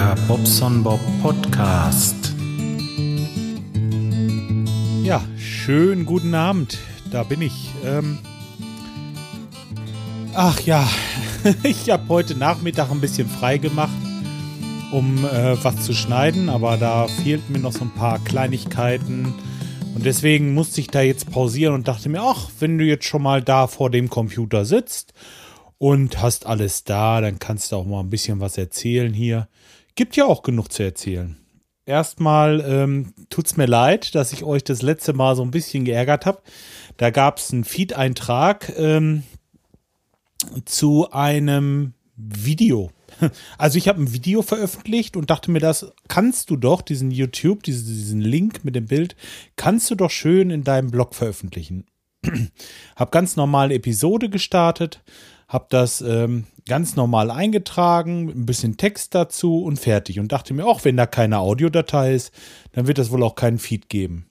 Der Bobson Bob Podcast. Ja, schönen guten Abend. Da bin ich. Ähm Ach ja, ich habe heute Nachmittag ein bisschen frei gemacht, um äh, was zu schneiden, aber da fehlten mir noch so ein paar Kleinigkeiten. Und deswegen musste ich da jetzt pausieren und dachte mir, ach, wenn du jetzt schon mal da vor dem Computer sitzt und hast alles da, dann kannst du auch mal ein bisschen was erzählen hier. Gibt ja auch genug zu erzählen. Erstmal ähm, tut es mir leid, dass ich euch das letzte Mal so ein bisschen geärgert habe. Da gab es einen Feed-Eintrag ähm, zu einem Video. Also ich habe ein Video veröffentlicht und dachte mir, das kannst du doch, diesen YouTube, diesen, diesen Link mit dem Bild, kannst du doch schön in deinem Blog veröffentlichen. hab ganz normal Episode gestartet, habe das ähm, ganz normal eingetragen, ein bisschen Text dazu und fertig. Und dachte mir, auch wenn da keine Audiodatei ist, dann wird es wohl auch keinen Feed geben.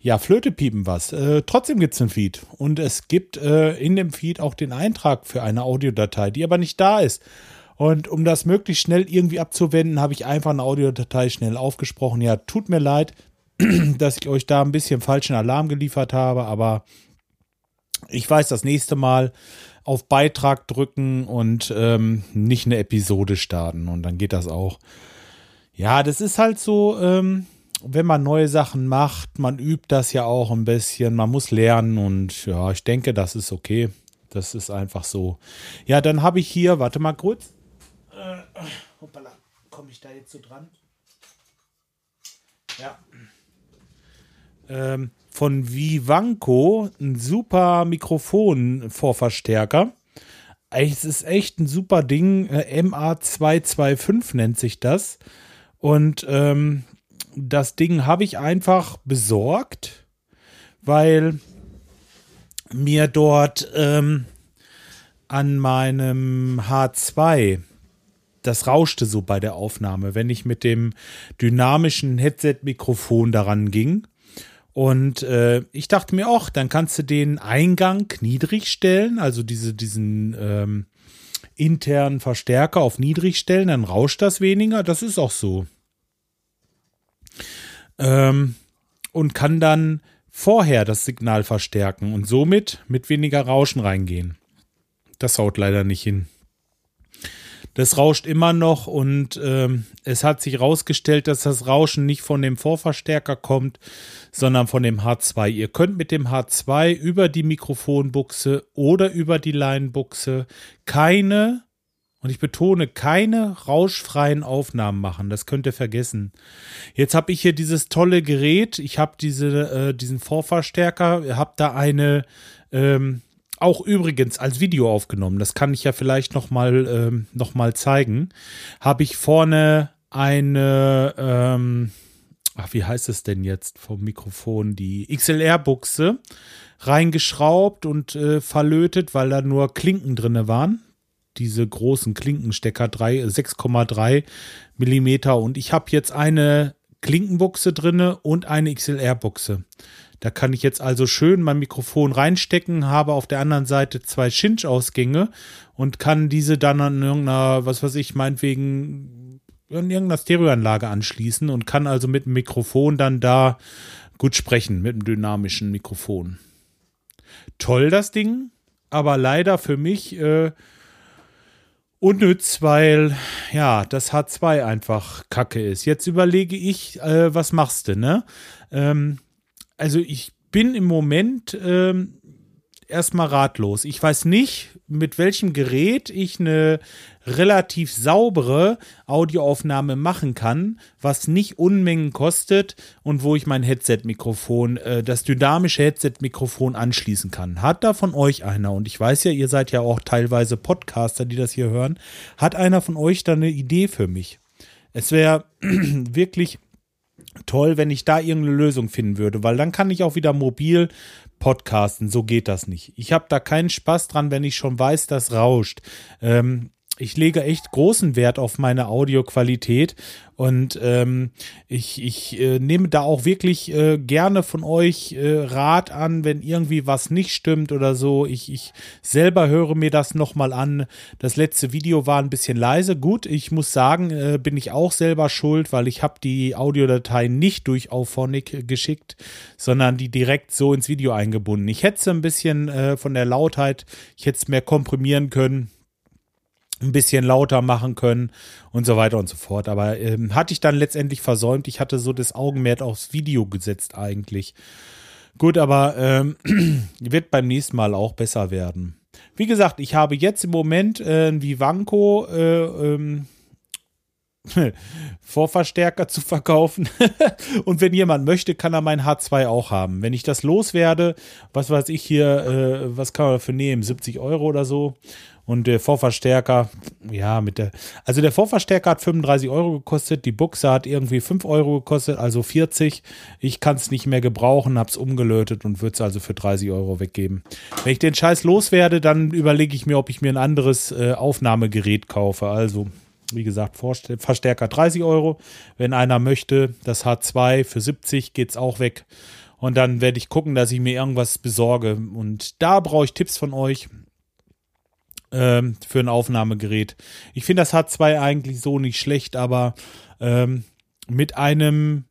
Ja, Flöte piepen was. Äh, trotzdem gibt es einen Feed. Und es gibt äh, in dem Feed auch den Eintrag für eine Audiodatei, die aber nicht da ist. Und um das möglichst schnell irgendwie abzuwenden, habe ich einfach eine Audiodatei schnell aufgesprochen. Ja, tut mir leid, dass ich euch da ein bisschen falschen Alarm geliefert habe, aber ich weiß das nächste Mal auf Beitrag drücken und ähm, nicht eine Episode starten. Und dann geht das auch. Ja, das ist halt so, ähm, wenn man neue Sachen macht, man übt das ja auch ein bisschen, man muss lernen und ja, ich denke, das ist okay. Das ist einfach so. Ja, dann habe ich hier, warte mal kurz. Äh, hoppala, komme ich da jetzt so dran? Ja. Ähm, von Vivanco ein super Mikrofon-Vorverstärker. Es ist echt ein super Ding. Äh, MA225 nennt sich das. Und ähm, das Ding habe ich einfach besorgt, weil mir dort ähm, an meinem H2 das rauschte so bei der Aufnahme, wenn ich mit dem dynamischen Headset-Mikrofon daran ging. Und äh, ich dachte mir auch, dann kannst du den Eingang niedrig stellen, also diese, diesen ähm, internen Verstärker auf niedrig stellen, dann rauscht das weniger. Das ist auch so. Ähm, und kann dann vorher das Signal verstärken und somit mit weniger Rauschen reingehen. Das haut leider nicht hin. Das rauscht immer noch und ähm, es hat sich herausgestellt, dass das Rauschen nicht von dem Vorverstärker kommt, sondern von dem H2. Ihr könnt mit dem H2 über die Mikrofonbuchse oder über die Leinbuchse keine, und ich betone, keine rauschfreien Aufnahmen machen. Das könnt ihr vergessen. Jetzt habe ich hier dieses tolle Gerät. Ich habe diese, äh, diesen Vorverstärker, habe da eine ähm, auch übrigens als Video aufgenommen, das kann ich ja vielleicht noch mal, ähm, noch zeigen, habe ich vorne eine, ähm, ach, wie heißt es denn jetzt vom Mikrofon, die XLR-Buchse reingeschraubt und äh, verlötet, weil da nur Klinken drin waren. Diese großen Klinkenstecker, 6,3 Millimeter. Und ich habe jetzt eine Klinkenbuchse drinne und eine XLR-Buchse. Da kann ich jetzt also schön mein Mikrofon reinstecken, habe auf der anderen Seite zwei Cinch-Ausgänge und kann diese dann an irgendeiner, was weiß ich, meinetwegen in irgendeiner Stereoanlage anschließen und kann also mit dem Mikrofon dann da gut sprechen, mit dem dynamischen Mikrofon. Toll das Ding, aber leider für mich äh, unnütz, weil ja, das H2 einfach kacke ist. Jetzt überlege ich, äh, was machst du, ne? Ähm, also ich bin im Moment ähm, erstmal ratlos. Ich weiß nicht, mit welchem Gerät ich eine relativ saubere Audioaufnahme machen kann, was nicht Unmengen kostet und wo ich mein Headset-Mikrofon, äh, das dynamische Headset-Mikrofon anschließen kann. Hat da von euch einer, und ich weiß ja, ihr seid ja auch teilweise Podcaster, die das hier hören, hat einer von euch da eine Idee für mich? Es wäre wirklich toll, wenn ich da irgendeine Lösung finden würde, weil dann kann ich auch wieder mobil podcasten. So geht das nicht. Ich habe da keinen Spaß dran, wenn ich schon weiß, das rauscht. Ähm, ich lege echt großen Wert auf meine Audioqualität und ähm, ich, ich äh, nehme da auch wirklich äh, gerne von euch äh, Rat an, wenn irgendwie was nicht stimmt oder so. Ich, ich selber höre mir das nochmal an. Das letzte Video war ein bisschen leise. Gut, ich muss sagen, äh, bin ich auch selber schuld, weil ich habe die Audiodatei nicht durch Auphonic geschickt, sondern die direkt so ins Video eingebunden. Ich hätte es ein bisschen äh, von der Lautheit, ich hätte es mehr komprimieren können ein bisschen lauter machen können und so weiter und so fort. Aber ähm, hatte ich dann letztendlich versäumt. Ich hatte so das Augenmerk aufs Video gesetzt eigentlich. Gut, aber ähm, wird beim nächsten Mal auch besser werden. Wie gesagt, ich habe jetzt im Moment äh, ein Vivanco äh, ähm, Vorverstärker zu verkaufen. und wenn jemand möchte, kann er mein H2 auch haben. Wenn ich das loswerde, was weiß ich hier, äh, was kann man dafür nehmen? 70 Euro oder so. Und der Vorverstärker, ja, mit der, also der Vorverstärker hat 35 Euro gekostet, die Buchse hat irgendwie 5 Euro gekostet, also 40. Ich kann es nicht mehr gebrauchen, hab's umgelötet und würde es also für 30 Euro weggeben. Wenn ich den Scheiß loswerde, dann überlege ich mir, ob ich mir ein anderes äh, Aufnahmegerät kaufe. Also, wie gesagt, Verstärker 30 Euro. Wenn einer möchte, das H2 für 70 geht's auch weg. Und dann werde ich gucken, dass ich mir irgendwas besorge. Und da brauche ich Tipps von euch ähm, für ein Aufnahmegerät. Ich finde das H2 eigentlich so nicht schlecht, aber ähm, mit einem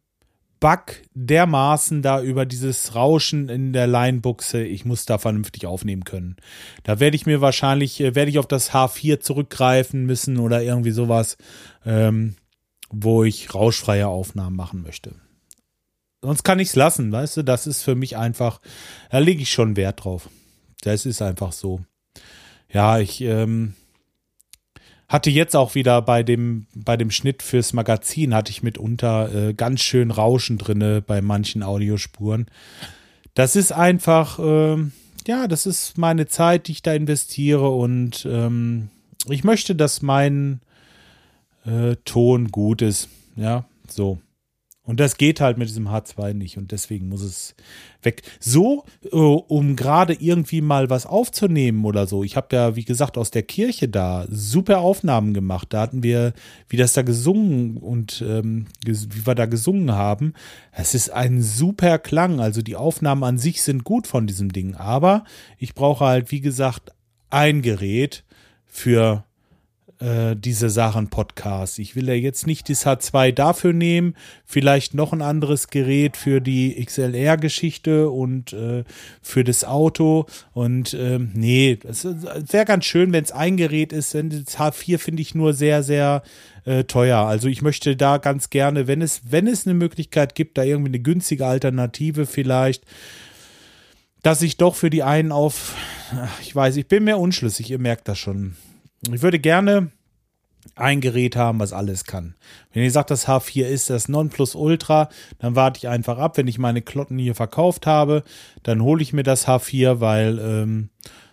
Bug dermaßen da über dieses Rauschen in der Line-Buchse, ich muss da vernünftig aufnehmen können. Da werde ich mir wahrscheinlich, äh, werde ich auf das H4 zurückgreifen müssen oder irgendwie sowas, ähm, wo ich rauschfreie Aufnahmen machen möchte. Sonst kann ich es lassen, weißt du, das ist für mich einfach, da lege ich schon Wert drauf. Das ist einfach so. Ja, ich ähm, hatte jetzt auch wieder bei dem, bei dem Schnitt fürs Magazin, hatte ich mitunter äh, ganz schön Rauschen drinne bei manchen Audiospuren. Das ist einfach, äh, ja, das ist meine Zeit, die ich da investiere und ähm, ich möchte, dass mein äh, Ton gut ist. Ja, so. Und das geht halt mit diesem H2 nicht und deswegen muss es weg. So, äh, um gerade irgendwie mal was aufzunehmen oder so. Ich habe ja, wie gesagt, aus der Kirche da super Aufnahmen gemacht. Da hatten wir, wie das da gesungen und ähm, wie wir da gesungen haben. Es ist ein super Klang. Also die Aufnahmen an sich sind gut von diesem Ding. Aber ich brauche halt, wie gesagt, ein Gerät für äh, diese Sachen Podcast. Ich will ja jetzt nicht das H2 dafür nehmen, vielleicht noch ein anderes Gerät für die XLR-Geschichte und äh, für das Auto. Und äh, nee, es wäre ganz schön, wenn es ein Gerät ist. Denn das H4 finde ich nur sehr, sehr äh, teuer. Also ich möchte da ganz gerne, wenn es, wenn es eine Möglichkeit gibt, da irgendwie eine günstige Alternative vielleicht, dass ich doch für die einen auf, ich weiß, ich bin mir unschlüssig, ihr merkt das schon. Ich würde gerne ein Gerät haben, was alles kann. Wenn ihr sagt, das H4 ist das Nonplusultra, dann warte ich einfach ab. Wenn ich meine Klotten hier verkauft habe, dann hole ich mir das H4, weil ähm,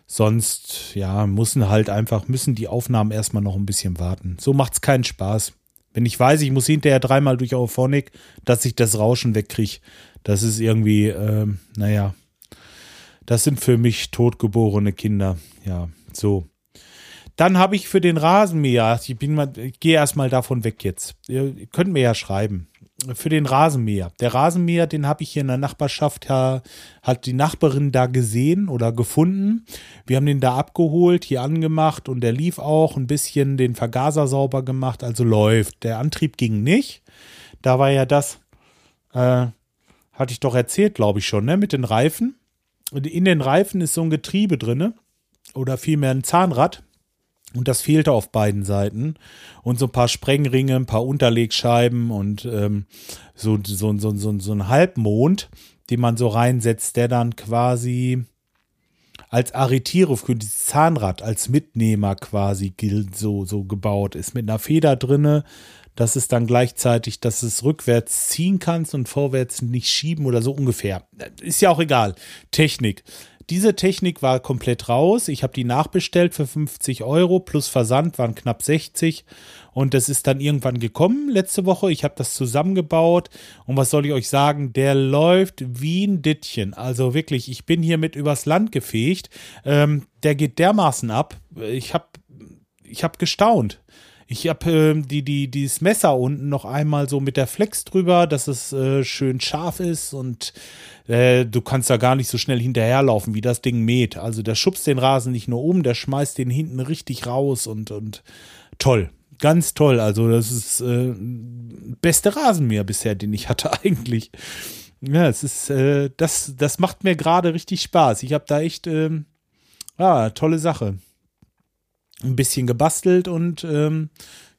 sonst, ja, müssen halt einfach, müssen die Aufnahmen erstmal noch ein bisschen warten. So macht es keinen Spaß. Wenn ich weiß, ich muss hinterher dreimal durch Auphonic, dass ich das Rauschen wegkriege, das ist irgendwie, ähm, naja, das sind für mich totgeborene Kinder. Ja, so. Dann habe ich für den Rasenmäher, ich, bin mal, gehe erstmal davon weg jetzt. Ihr könnt mir ja schreiben. Für den Rasenmäher. Der Rasenmäher, den habe ich hier in der Nachbarschaft, ja, hat die Nachbarin da gesehen oder gefunden. Wir haben den da abgeholt, hier angemacht und der lief auch ein bisschen den Vergaser sauber gemacht, also läuft. Der Antrieb ging nicht. Da war ja das, äh, hatte ich doch erzählt, glaube ich schon, ne, mit den Reifen. In den Reifen ist so ein Getriebe drinne oder vielmehr ein Zahnrad und das fehlte auf beiden Seiten. Und so ein paar Sprengringe, ein paar Unterlegscheiben und ähm, so, so, so, so, so ein Halbmond, den man so reinsetzt, der dann quasi als Arretiere für dieses Zahnrad, als Mitnehmer quasi gilt, so, so gebaut ist. Mit einer Feder drinne, dass es dann gleichzeitig, dass es rückwärts ziehen kannst und vorwärts nicht schieben oder so ungefähr. Ist ja auch egal. Technik. Diese Technik war komplett raus. Ich habe die nachbestellt für 50 Euro plus Versand waren knapp 60 und das ist dann irgendwann gekommen letzte Woche. Ich habe das zusammengebaut und was soll ich euch sagen? Der läuft wie ein Dittchen. Also wirklich, ich bin hier mit übers Land gefegt. Ähm, der geht dermaßen ab. Ich habe ich habe gestaunt. Ich habe äh, die, die, dieses Messer unten noch einmal so mit der Flex drüber, dass es äh, schön scharf ist und äh, du kannst da gar nicht so schnell hinterherlaufen, wie das Ding mäht. Also der schubst den Rasen nicht nur um, der schmeißt den hinten richtig raus und, und toll. Ganz toll. Also das ist äh, beste Rasenmäher bisher, den ich hatte eigentlich. Ja, es ist, äh, das, das macht mir gerade richtig Spaß. Ich habe da echt, ähm, ja, tolle Sache ein bisschen gebastelt und ähm,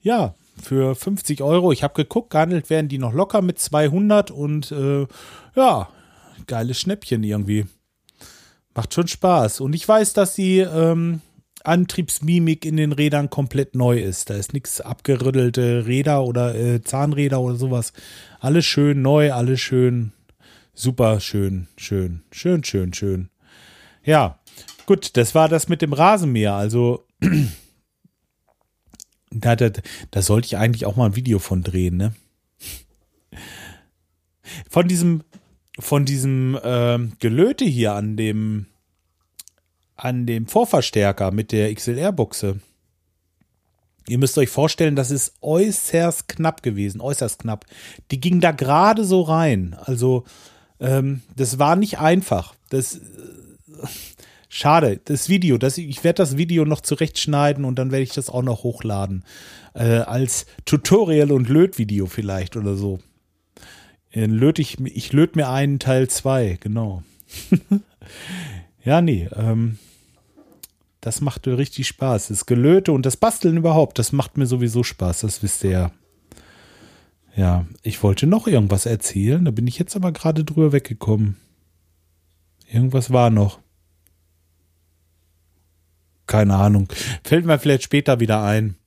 ja, für 50 Euro, ich habe geguckt, gehandelt werden die noch locker mit 200 und äh, ja, geiles Schnäppchen irgendwie. Macht schon Spaß. Und ich weiß, dass die ähm, Antriebsmimik in den Rädern komplett neu ist. Da ist nichts abgerüttelte Räder oder äh, Zahnräder oder sowas. Alles schön neu, alles schön super schön, schön, schön, schön, schön. Ja, gut, das war das mit dem Rasenmäher. Also da, da, da sollte ich eigentlich auch mal ein Video von drehen, ne? Von diesem, von diesem äh, Gelöte hier an dem, an dem Vorverstärker mit der XLR-Buchse. Ihr müsst euch vorstellen, das ist äußerst knapp gewesen, äußerst knapp. Die ging da gerade so rein. Also, ähm, das war nicht einfach. Das, äh, Schade, das Video, das, ich werde das Video noch zurechtschneiden und dann werde ich das auch noch hochladen. Äh, als Tutorial- und Lötvideo vielleicht oder so. Äh, löt ich, ich löt mir einen Teil 2, genau. ja, nee, ähm, das macht richtig Spaß. Das Gelöte und das Basteln überhaupt, das macht mir sowieso Spaß, das wisst ihr ja. Ja, ich wollte noch irgendwas erzählen, da bin ich jetzt aber gerade drüber weggekommen. Irgendwas war noch. Keine Ahnung. Fällt mir vielleicht später wieder ein.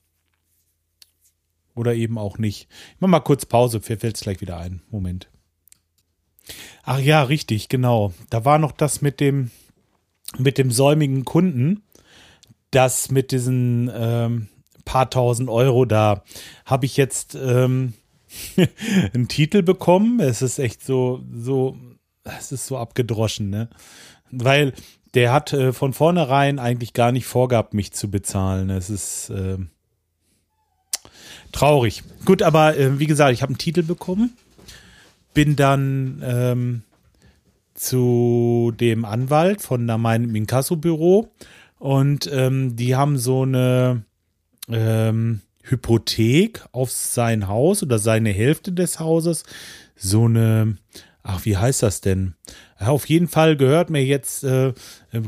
Oder eben auch nicht. Ich mach mal kurz Pause, fällt es gleich wieder ein. Moment. Ach ja, richtig, genau. Da war noch das mit dem, mit dem säumigen Kunden. Das mit diesen ähm, paar tausend Euro da habe ich jetzt ähm, einen Titel bekommen. Es ist echt so, so, es ist so abgedroschen, ne? Weil der hat äh, von vornherein eigentlich gar nicht vorgehabt, mich zu bezahlen. Es ist äh, traurig. Gut, aber äh, wie gesagt, ich habe einen Titel bekommen, bin dann ähm, zu dem Anwalt von meinem Inkasso-Büro und ähm, die haben so eine ähm, Hypothek auf sein Haus oder seine Hälfte des Hauses, so eine ach, wie heißt das denn? Auf jeden Fall gehört mir jetzt, äh,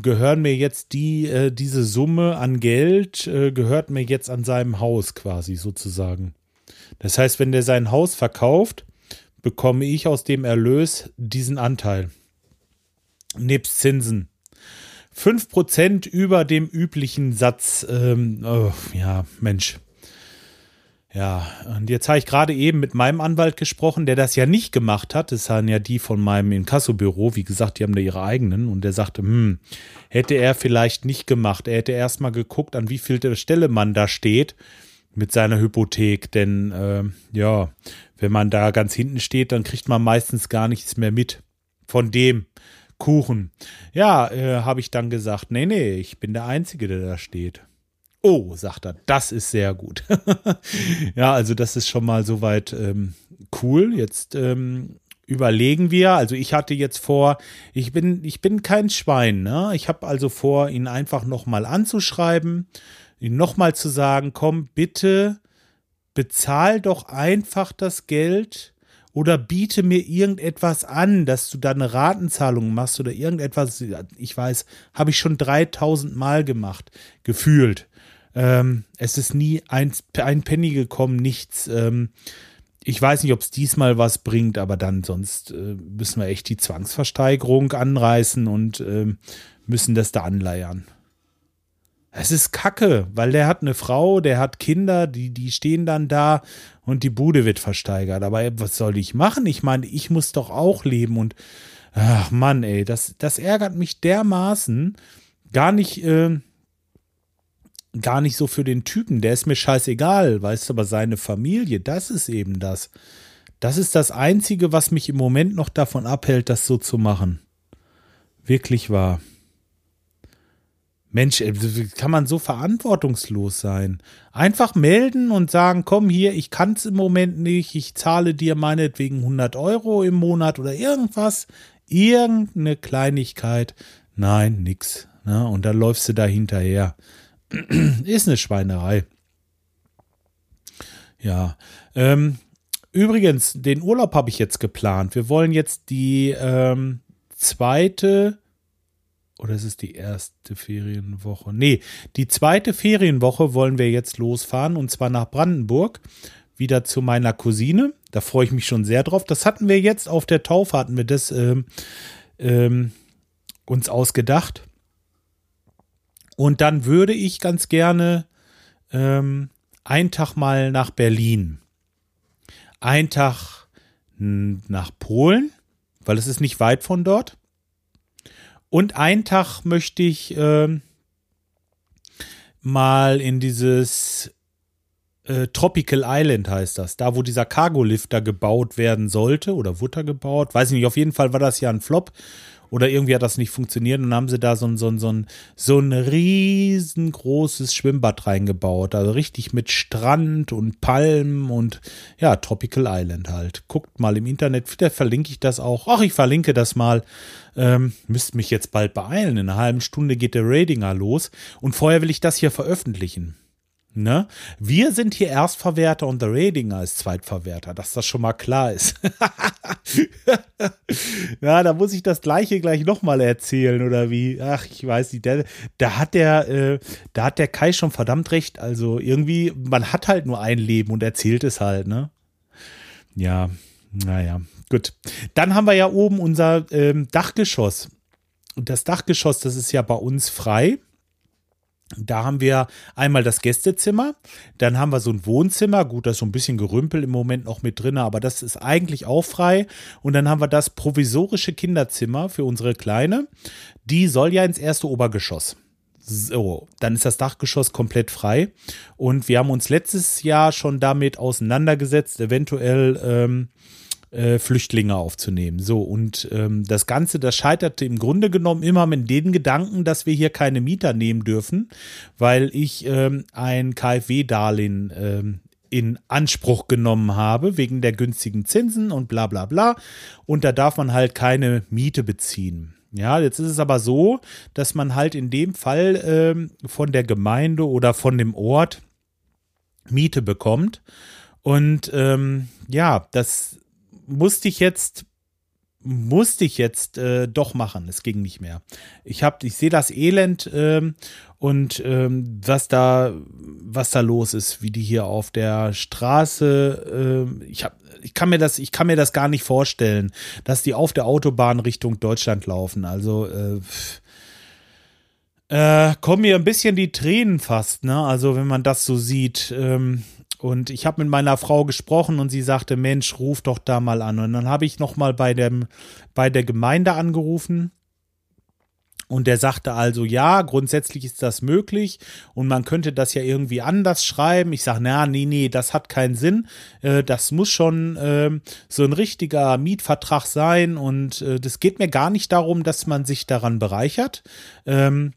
gehören mir jetzt die, äh, diese Summe an Geld, äh, gehört mir jetzt an seinem Haus quasi sozusagen. Das heißt, wenn der sein Haus verkauft, bekomme ich aus dem Erlös diesen Anteil. Nebst Zinsen. 5% über dem üblichen Satz. Ähm, oh, ja, Mensch. Ja, und jetzt habe ich gerade eben mit meinem Anwalt gesprochen, der das ja nicht gemacht hat. Das waren ja die von meinem Inkassobüro. Wie gesagt, die haben da ihre eigenen. Und der sagte, hm, hätte er vielleicht nicht gemacht. Er hätte erstmal geguckt, an wie viel Stelle man da steht mit seiner Hypothek. Denn, äh, ja, wenn man da ganz hinten steht, dann kriegt man meistens gar nichts mehr mit von dem Kuchen. Ja, äh, habe ich dann gesagt, nee, nee, ich bin der Einzige, der da steht. Oh, sagt er, das ist sehr gut. ja, also das ist schon mal soweit ähm, cool. Jetzt ähm, überlegen wir. Also ich hatte jetzt vor, ich bin, ich bin kein Schwein. Ne? Ich habe also vor, ihn einfach nochmal anzuschreiben, ihn nochmal zu sagen, komm, bitte bezahl doch einfach das Geld oder biete mir irgendetwas an, dass du da eine Ratenzahlung machst oder irgendetwas. Ich weiß, habe ich schon 3000 Mal gemacht, gefühlt. Ähm, es ist nie ein, ein Penny gekommen, nichts. Ähm, ich weiß nicht, ob es diesmal was bringt, aber dann sonst äh, müssen wir echt die Zwangsversteigerung anreißen und äh, müssen das da anleiern. Es ist kacke, weil der hat eine Frau, der hat Kinder, die, die stehen dann da und die Bude wird versteigert. Aber was soll ich machen? Ich meine, ich muss doch auch leben und ach Mann, ey, das, das ärgert mich dermaßen. Gar nicht, äh, gar nicht so für den Typen, der ist mir scheißegal, weißt du, aber seine Familie, das ist eben das. Das ist das Einzige, was mich im Moment noch davon abhält, das so zu machen. Wirklich wahr. Mensch, äh, kann man so verantwortungslos sein? Einfach melden und sagen, komm hier, ich kann es im Moment nicht, ich zahle dir meinetwegen 100 Euro im Monat oder irgendwas, irgendeine Kleinigkeit. Nein, nix. Ne? Und dann läufst du da hinterher. Ist eine Schweinerei. Ja. Ähm, übrigens, den Urlaub habe ich jetzt geplant. Wir wollen jetzt die ähm, zweite oder ist es die erste Ferienwoche? Nee, die zweite Ferienwoche wollen wir jetzt losfahren und zwar nach Brandenburg. Wieder zu meiner Cousine. Da freue ich mich schon sehr drauf. Das hatten wir jetzt auf der Taufe, hatten wir das ähm, ähm, uns ausgedacht. Und dann würde ich ganz gerne ähm, einen Tag mal nach Berlin. Ein Tag nach Polen, weil es ist nicht weit von dort. Und einen Tag möchte ich äh, mal in dieses äh, Tropical Island heißt das, da wo dieser Cargo-Lifter gebaut werden sollte oder wurde gebaut, weiß ich nicht, auf jeden Fall war das ja ein Flop oder irgendwie hat das nicht funktioniert und haben sie da so ein, so ein, so ein, so ein riesengroßes Schwimmbad reingebaut. Also richtig mit Strand und Palmen und ja, Tropical Island halt. Guckt mal im Internet, wieder verlinke ich das auch. Ach, ich verlinke das mal. Ähm, müsst mich jetzt bald beeilen. In einer halben Stunde geht der Radinger los und vorher will ich das hier veröffentlichen. Ne? Wir sind hier Erstverwerter und der Radinger ist Zweitverwerter, dass das schon mal klar ist. ja, da muss ich das gleiche gleich nochmal erzählen, oder wie? Ach, ich weiß nicht. Der, da hat der, äh, da hat der Kai schon verdammt recht. Also irgendwie, man hat halt nur ein Leben und erzählt es halt, ne? Ja, naja, gut. Dann haben wir ja oben unser ähm, Dachgeschoss. Und das Dachgeschoss, das ist ja bei uns frei. Da haben wir einmal das Gästezimmer, dann haben wir so ein Wohnzimmer, gut, da ist so ein bisschen Gerümpel im Moment noch mit drin, aber das ist eigentlich auch frei. Und dann haben wir das provisorische Kinderzimmer für unsere Kleine. Die soll ja ins erste Obergeschoss. So, dann ist das Dachgeschoss komplett frei. Und wir haben uns letztes Jahr schon damit auseinandergesetzt, eventuell ähm, äh, Flüchtlinge aufzunehmen. So, und ähm, das Ganze, das scheiterte im Grunde genommen immer mit den Gedanken, dass wir hier keine Mieter nehmen dürfen, weil ich ähm, ein KfW-Darlehen ähm, in Anspruch genommen habe, wegen der günstigen Zinsen und bla bla bla. Und da darf man halt keine Miete beziehen. Ja, jetzt ist es aber so, dass man halt in dem Fall ähm, von der Gemeinde oder von dem Ort Miete bekommt. Und ähm, ja, das musste ich jetzt musste ich jetzt äh, doch machen. Es ging nicht mehr. Ich habe, ich sehe das Elend ähm, und ähm, was da, was da los ist, wie die hier auf der Straße. Äh, ich habe, ich kann mir das, ich kann mir das gar nicht vorstellen, dass die auf der Autobahn Richtung Deutschland laufen. Also äh, äh, kommen mir ein bisschen die Tränen fast, ne? Also wenn man das so sieht. Ähm, und ich habe mit meiner Frau gesprochen und sie sagte, Mensch, ruf doch da mal an. Und dann habe ich nochmal bei bei der Gemeinde angerufen. Und der sagte also, ja, grundsätzlich ist das möglich und man könnte das ja irgendwie anders schreiben. Ich sage, na, nee, nee, das hat keinen Sinn. Äh, das muss schon äh, so ein richtiger Mietvertrag sein und äh, das geht mir gar nicht darum, dass man sich daran bereichert. Ähm,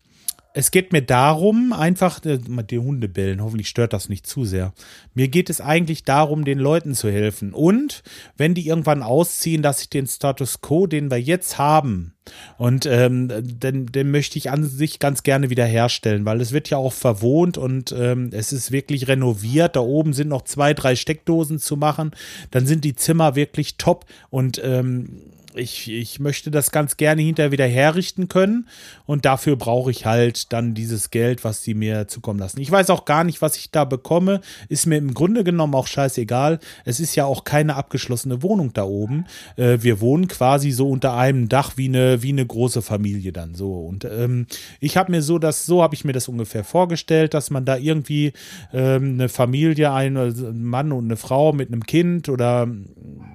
es geht mir darum, einfach, äh, die Hunde bellen, hoffentlich stört das nicht zu sehr. Mir geht es eigentlich darum, den Leuten zu helfen. Und wenn die irgendwann ausziehen, dass ich den Status quo, den wir jetzt haben, und ähm, den, den möchte ich an sich ganz gerne wieder herstellen, weil es wird ja auch verwohnt und ähm, es ist wirklich renoviert. Da oben sind noch zwei, drei Steckdosen zu machen. Dann sind die Zimmer wirklich top und ähm, ich, ich möchte das ganz gerne hinterher wieder herrichten können und dafür brauche ich halt dann dieses Geld, was sie mir zukommen lassen. Ich weiß auch gar nicht, was ich da bekomme, ist mir im Grunde genommen auch scheißegal. Es ist ja auch keine abgeschlossene Wohnung da oben. Äh, wir wohnen quasi so unter einem Dach wie eine, wie eine große Familie dann so. Und ähm, ich habe mir so das, so habe ich mir das ungefähr vorgestellt, dass man da irgendwie ähm, eine Familie, ein, ein Mann und eine Frau mit einem Kind oder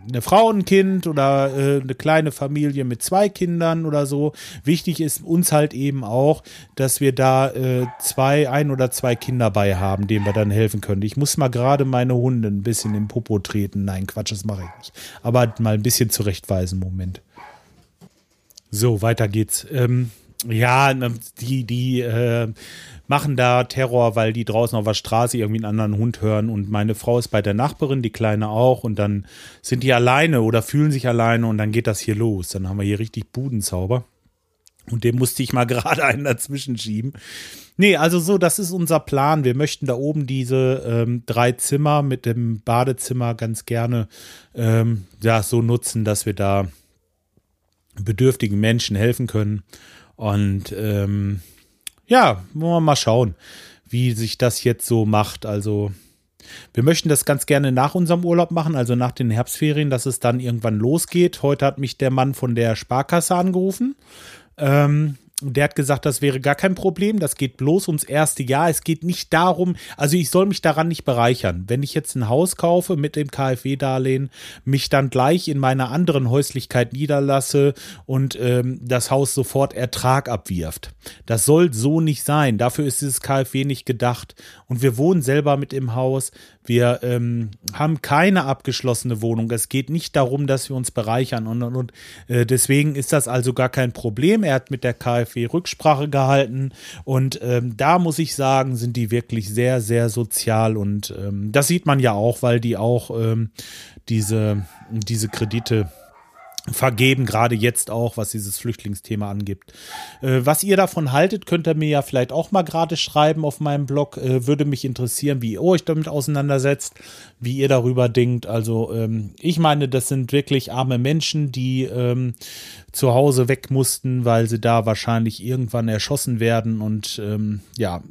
eine Frau ein Kind oder äh, eine kleine Familie mit zwei Kindern oder so. Wichtig ist uns halt eben auch, dass wir da äh, zwei, ein oder zwei Kinder bei haben, denen wir dann helfen können. Ich muss mal gerade meine Hunde ein bisschen im Popo treten. Nein, Quatsch, das mache ich nicht. Aber mal ein bisschen zurechtweisen, Moment. So, weiter geht's. Ähm, Ja, die, die äh, machen da Terror, weil die draußen auf der Straße irgendwie einen anderen Hund hören und meine Frau ist bei der Nachbarin, die Kleine auch und dann sind die alleine oder fühlen sich alleine und dann geht das hier los. Dann haben wir hier richtig Budenzauber. Und dem musste ich mal gerade einen dazwischen schieben. Nee, also so, das ist unser Plan. Wir möchten da oben diese ähm, drei Zimmer mit dem Badezimmer ganz gerne ähm, ja, so nutzen, dass wir da bedürftigen Menschen helfen können. Und ähm, ja, wollen wir mal schauen, wie sich das jetzt so macht. Also wir möchten das ganz gerne nach unserem Urlaub machen, also nach den Herbstferien, dass es dann irgendwann losgeht. Heute hat mich der Mann von der Sparkasse angerufen ähm, der hat gesagt, das wäre gar kein Problem. Das geht bloß ums erste Jahr. Es geht nicht darum, also ich soll mich daran nicht bereichern. Wenn ich jetzt ein Haus kaufe mit dem KfW-Darlehen, mich dann gleich in meiner anderen Häuslichkeit niederlasse und ähm, das Haus sofort Ertrag abwirft. Das soll so nicht sein. Dafür ist dieses KfW nicht gedacht. Und wir wohnen selber mit im Haus. Wir ähm, haben keine abgeschlossene Wohnung. Es geht nicht darum, dass wir uns bereichern. Und, und, und äh, deswegen ist das also gar kein Problem. Er hat mit der KfW Rücksprache gehalten. Und ähm, da muss ich sagen, sind die wirklich sehr, sehr sozial. Und ähm, das sieht man ja auch, weil die auch ähm, diese, diese Kredite vergeben, gerade jetzt auch, was dieses Flüchtlingsthema angibt. Äh, was ihr davon haltet, könnt ihr mir ja vielleicht auch mal gerade schreiben auf meinem Blog. Äh, würde mich interessieren, wie ihr euch damit auseinandersetzt, wie ihr darüber denkt. Also ähm, ich meine, das sind wirklich arme Menschen, die ähm, zu Hause weg mussten, weil sie da wahrscheinlich irgendwann erschossen werden und ähm, ja,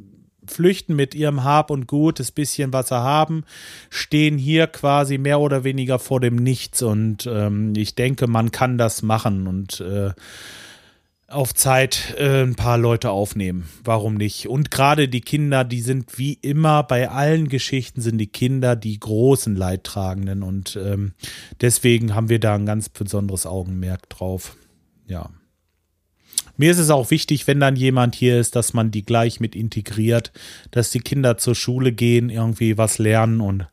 flüchten mit ihrem Hab und Gut, das bisschen, was sie haben, stehen hier quasi mehr oder weniger vor dem Nichts. Und ähm, ich denke, man kann das machen und äh, auf Zeit äh, ein paar Leute aufnehmen. Warum nicht? Und gerade die Kinder, die sind wie immer bei allen Geschichten sind die Kinder die großen Leidtragenden. Und ähm, deswegen haben wir da ein ganz besonderes Augenmerk drauf. Ja. Mir ist es auch wichtig, wenn dann jemand hier ist, dass man die gleich mit integriert, dass die Kinder zur Schule gehen, irgendwie was lernen und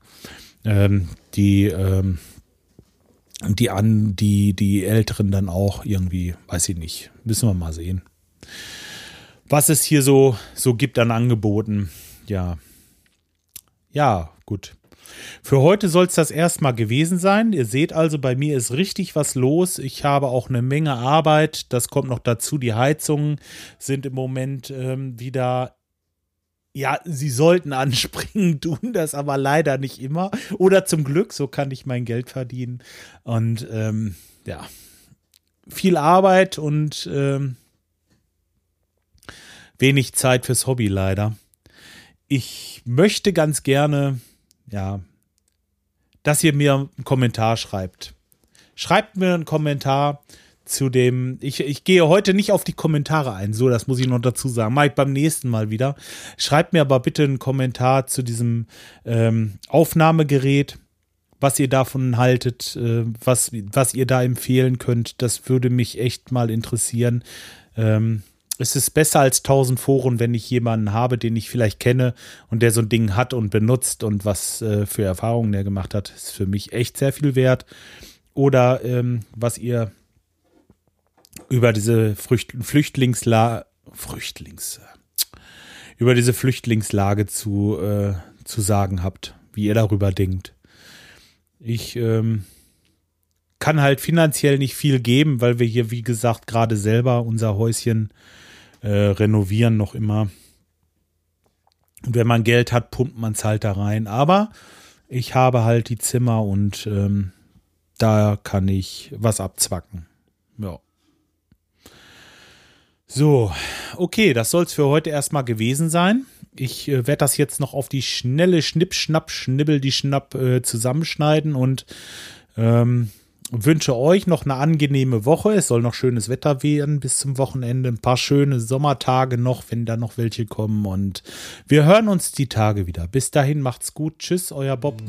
ähm, die, ähm, die an, die, die Älteren dann auch irgendwie, weiß ich nicht, müssen wir mal sehen. Was es hier so, so gibt an Angeboten, ja. Ja, gut. Für heute soll es das erstmal gewesen sein. Ihr seht also, bei mir ist richtig was los. Ich habe auch eine Menge Arbeit. Das kommt noch dazu. Die Heizungen sind im Moment ähm, wieder ja, sie sollten anspringen, tun das aber leider nicht immer. Oder zum Glück, so kann ich mein Geld verdienen. Und ähm, ja, viel Arbeit und ähm, wenig Zeit fürs Hobby leider. Ich möchte ganz gerne ja, dass ihr mir einen Kommentar schreibt. Schreibt mir einen Kommentar zu dem. Ich, ich gehe heute nicht auf die Kommentare ein, so, das muss ich noch dazu sagen. Mach ich beim nächsten Mal wieder. Schreibt mir aber bitte einen Kommentar zu diesem ähm, Aufnahmegerät, was ihr davon haltet, äh, was, was ihr da empfehlen könnt. Das würde mich echt mal interessieren. Ähm, es ist besser als 1000 Foren, wenn ich jemanden habe, den ich vielleicht kenne und der so ein Ding hat und benutzt und was äh, für Erfahrungen der gemacht hat, ist für mich echt sehr viel wert. Oder ähm, was ihr über diese Frücht Flüchtlingslage, Flüchtlings, über diese Flüchtlingslage zu, äh, zu sagen habt, wie ihr darüber denkt. Ich ähm, kann halt finanziell nicht viel geben, weil wir hier, wie gesagt, gerade selber unser Häuschen äh, renovieren noch immer. Und wenn man Geld hat, pumpt man es halt da rein. Aber ich habe halt die Zimmer und ähm, da kann ich was abzwacken. Ja. So, okay, das soll es für heute erstmal gewesen sein. Ich äh, werde das jetzt noch auf die schnelle Schnipp, Schnapp, Schnibbel, die Schnapp äh, zusammenschneiden und ähm, wünsche euch noch eine angenehme Woche. Es soll noch schönes Wetter werden bis zum Wochenende. Ein paar schöne Sommertage noch, wenn da noch welche kommen. Und wir hören uns die Tage wieder. Bis dahin macht's gut. Tschüss, euer Bob.